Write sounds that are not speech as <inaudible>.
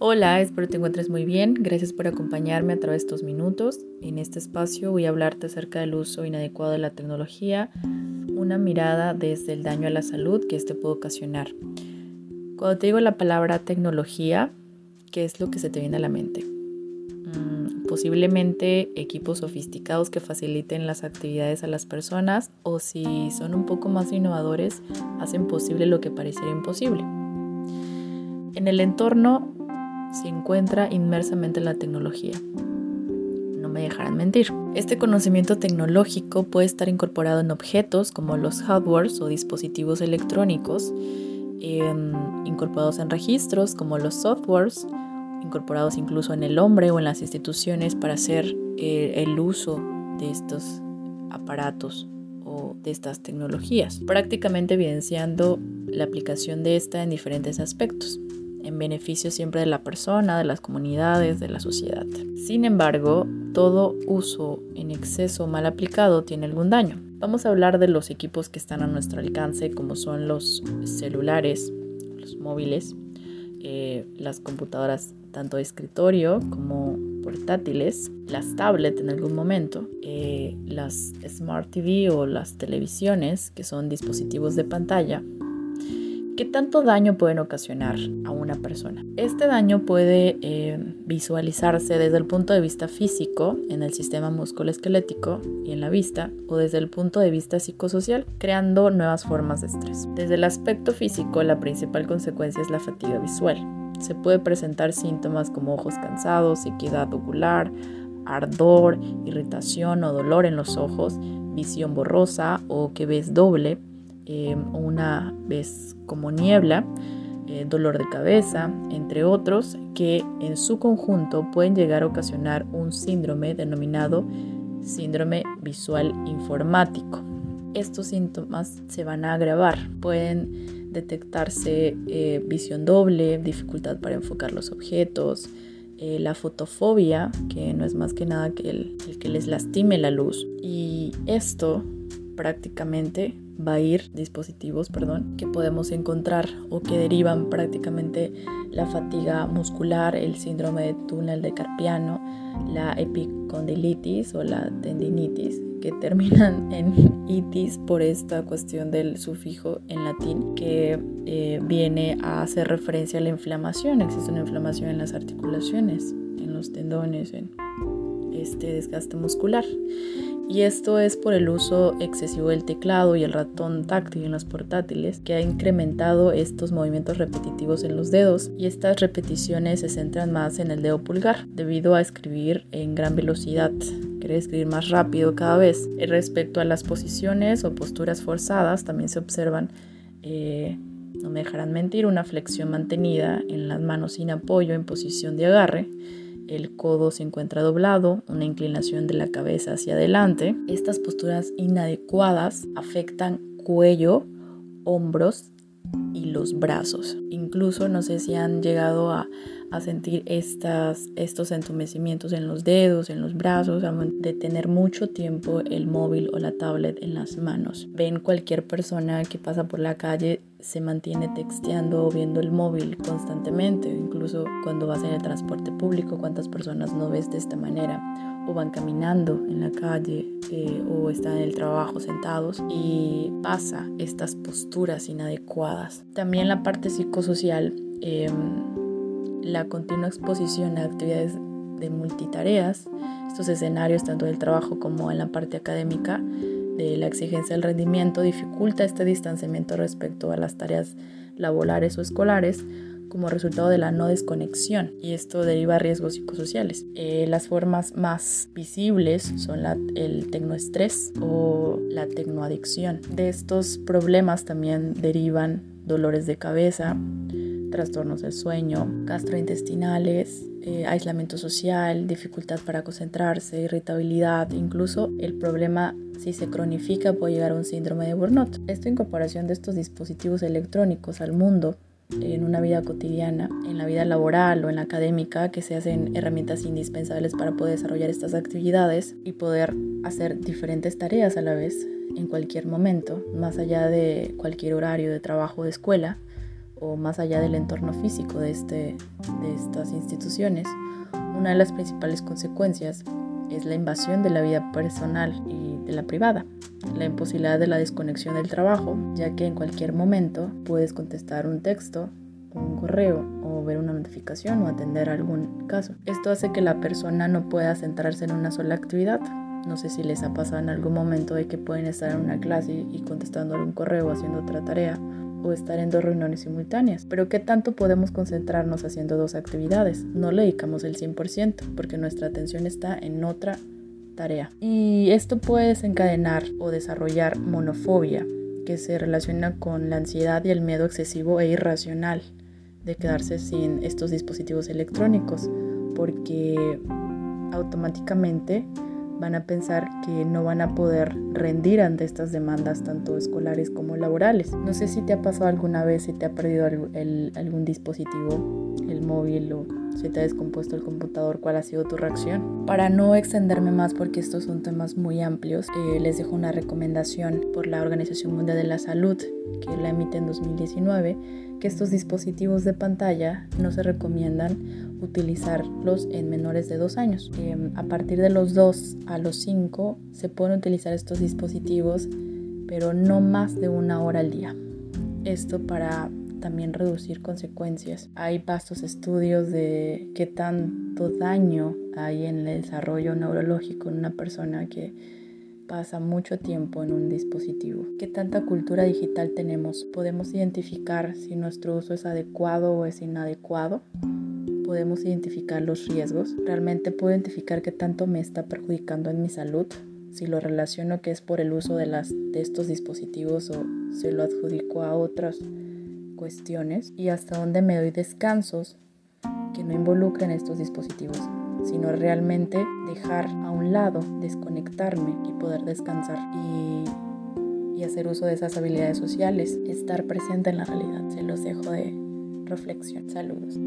Hola, espero te encuentres muy bien. Gracias por acompañarme a través de estos minutos. En este espacio voy a hablarte acerca del uso inadecuado de la tecnología, una mirada desde el daño a la salud que este puede ocasionar. Cuando te digo la palabra tecnología, ¿qué es lo que se te viene a la mente? Mm, posiblemente equipos sofisticados que faciliten las actividades a las personas o si son un poco más innovadores, hacen posible lo que pareciera imposible. En el entorno se encuentra inmersamente en la tecnología. No me dejarán mentir. Este conocimiento tecnológico puede estar incorporado en objetos como los hardwares o dispositivos electrónicos, em, incorporados en registros como los softwares, incorporados incluso en el hombre o en las instituciones para hacer eh, el uso de estos aparatos o de estas tecnologías, prácticamente evidenciando la aplicación de esta en diferentes aspectos en beneficio siempre de la persona, de las comunidades, de la sociedad. Sin embargo, todo uso en exceso mal aplicado tiene algún daño. Vamos a hablar de los equipos que están a nuestro alcance, como son los celulares, los móviles, eh, las computadoras tanto de escritorio como portátiles, las tablets en algún momento, eh, las Smart TV o las televisiones, que son dispositivos de pantalla, ¿Qué tanto daño pueden ocasionar a una persona? Este daño puede eh, visualizarse desde el punto de vista físico, en el sistema musculoesquelético y en la vista, o desde el punto de vista psicosocial, creando nuevas formas de estrés. Desde el aspecto físico, la principal consecuencia es la fatiga visual. Se puede presentar síntomas como ojos cansados, sequedad ocular, ardor, irritación o dolor en los ojos, visión borrosa o que ves doble, eh, una vez como niebla, eh, dolor de cabeza, entre otros, que en su conjunto pueden llegar a ocasionar un síndrome denominado síndrome visual informático. Estos síntomas se van a agravar, pueden detectarse eh, visión doble, dificultad para enfocar los objetos, la fotofobia, que no es más que nada que el que les lastime la luz. Y esto prácticamente va a ir dispositivos, perdón, que podemos encontrar o que derivan prácticamente la fatiga muscular, el síndrome de túnel de Carpiano, la epicondilitis o la tendinitis, que terminan <laughs> en itis por esta cuestión del sufijo en latín que eh, viene a hacer referencia a la inflamación. Existe una inflamación en las articulaciones, en los tendones, en este desgaste muscular y esto es por el uso excesivo del teclado y el ratón táctil en los portátiles que ha incrementado estos movimientos repetitivos en los dedos. Y estas repeticiones se centran más en el dedo pulgar debido a escribir en gran velocidad. Querer escribir más rápido cada vez. Respecto a las posiciones o posturas forzadas, también se observan, eh, no me dejarán mentir, una flexión mantenida en las manos sin apoyo en posición de agarre el codo se encuentra doblado, una inclinación de la cabeza hacia adelante. Estas posturas inadecuadas afectan cuello, hombros y los brazos. Incluso no sé si han llegado a, sentir estas, estos entumecimientos en los dedos, en los brazos, de tener mucho tiempo el móvil o la tablet en las manos. Ven cualquier persona que pasa por la calle se mantiene texteando o viendo el móvil constantemente, incluso cuando vas en el transporte público, cuántas personas no ves de esta manera o van caminando en la calle eh, o están en el trabajo sentados y pasa estas posturas inadecuadas. También la parte psicosocial, em, la continua exposición a actividades de multitareas, estos escenarios tanto del trabajo como en la parte académica, de la exigencia del rendimiento dificulta este distanciamiento respecto a las tareas laborales o escolares, como resultado de la no desconexión y esto deriva riesgos psicosociales. Eh, las formas más visibles son el tecnoestrés o la tecnoadicción. De estos problemas también derivan dolores de cabeza, trastornos del sueño, gastrointestinales, eh, aislamiento social, dificultad para concentrarse, irritabilidad, incluso el problema si se cronifica puede llegar a un síndrome de burnout. Esta incorporación de estos dispositivos electrónicos al mundo en una vida cotidiana, en la vida laboral o en la académica, que se hacen herramientas indispensables para poder desarrollar estas actividades y poder hacer diferentes tareas a la vez en cualquier momento, más allá de cualquier horario de trabajo o de escuela o más allá del entorno físico de, este, de estas instituciones, una de las principales consecuencias es la invasión de la vida personal y de la privada, la imposibilidad de la desconexión del trabajo, ya que en cualquier momento puedes contestar un texto, un correo o ver una notificación o atender algún caso. Esto hace que la persona no pueda centrarse en una sola actividad. No sé si les ha pasado en algún momento de que pueden estar en una clase y contestando algún correo haciendo otra tarea o estar en dos reuniones simultáneas. Pero ¿qué tanto podemos concentrarnos haciendo dos actividades? No le dedicamos el 100% porque nuestra atención está en otra tarea. Y esto puede desencadenar o desarrollar monofobia, que se relaciona con la ansiedad y el miedo excesivo e irracional de quedarse sin estos dispositivos electrónicos, porque automáticamente van a pensar que no van a poder rendir ante estas demandas tanto escolares como laborales. No sé si te ha pasado alguna vez, si te ha perdido algún dispositivo, el móvil o si te ha descompuesto el computador, cuál ha sido tu reacción. Para no extenderme más porque estos son temas muy amplios, eh, les dejo una recomendación por la Organización Mundial de la Salud que la emite en 2019 que estos dispositivos de pantalla no se recomiendan utilizarlos en menores de dos años. Em, a partir de los 2 a los 5 se pueden utilizar estos dispositivos, pero no más de una hora al día. Esto para también reducir consecuencias. Hay vastos estudios de qué tanto daño hay en el desarrollo neurológico en una persona que pasa mucho tiempo en un dispositivo. ¿Qué tanta cultura digital tenemos? ¿Podemos identificar si nuestro uso es adecuado o es inadecuado? ¿Podemos identificar los riesgos? ¿Realmente puedo identificar qué tanto me está perjudicando en mi salud? Si lo relaciono que es por el uso de, las, de estos dispositivos o se lo adjudico a otras cuestiones y hasta dónde me doy descansos que no involucren estos dispositivos, sino realmente dejar a un lado, desconectarme y poder descansar y, y hacer uso de esas habilidades sociales, estar presente en la realidad. Se los dejo de reflexión. Saludos.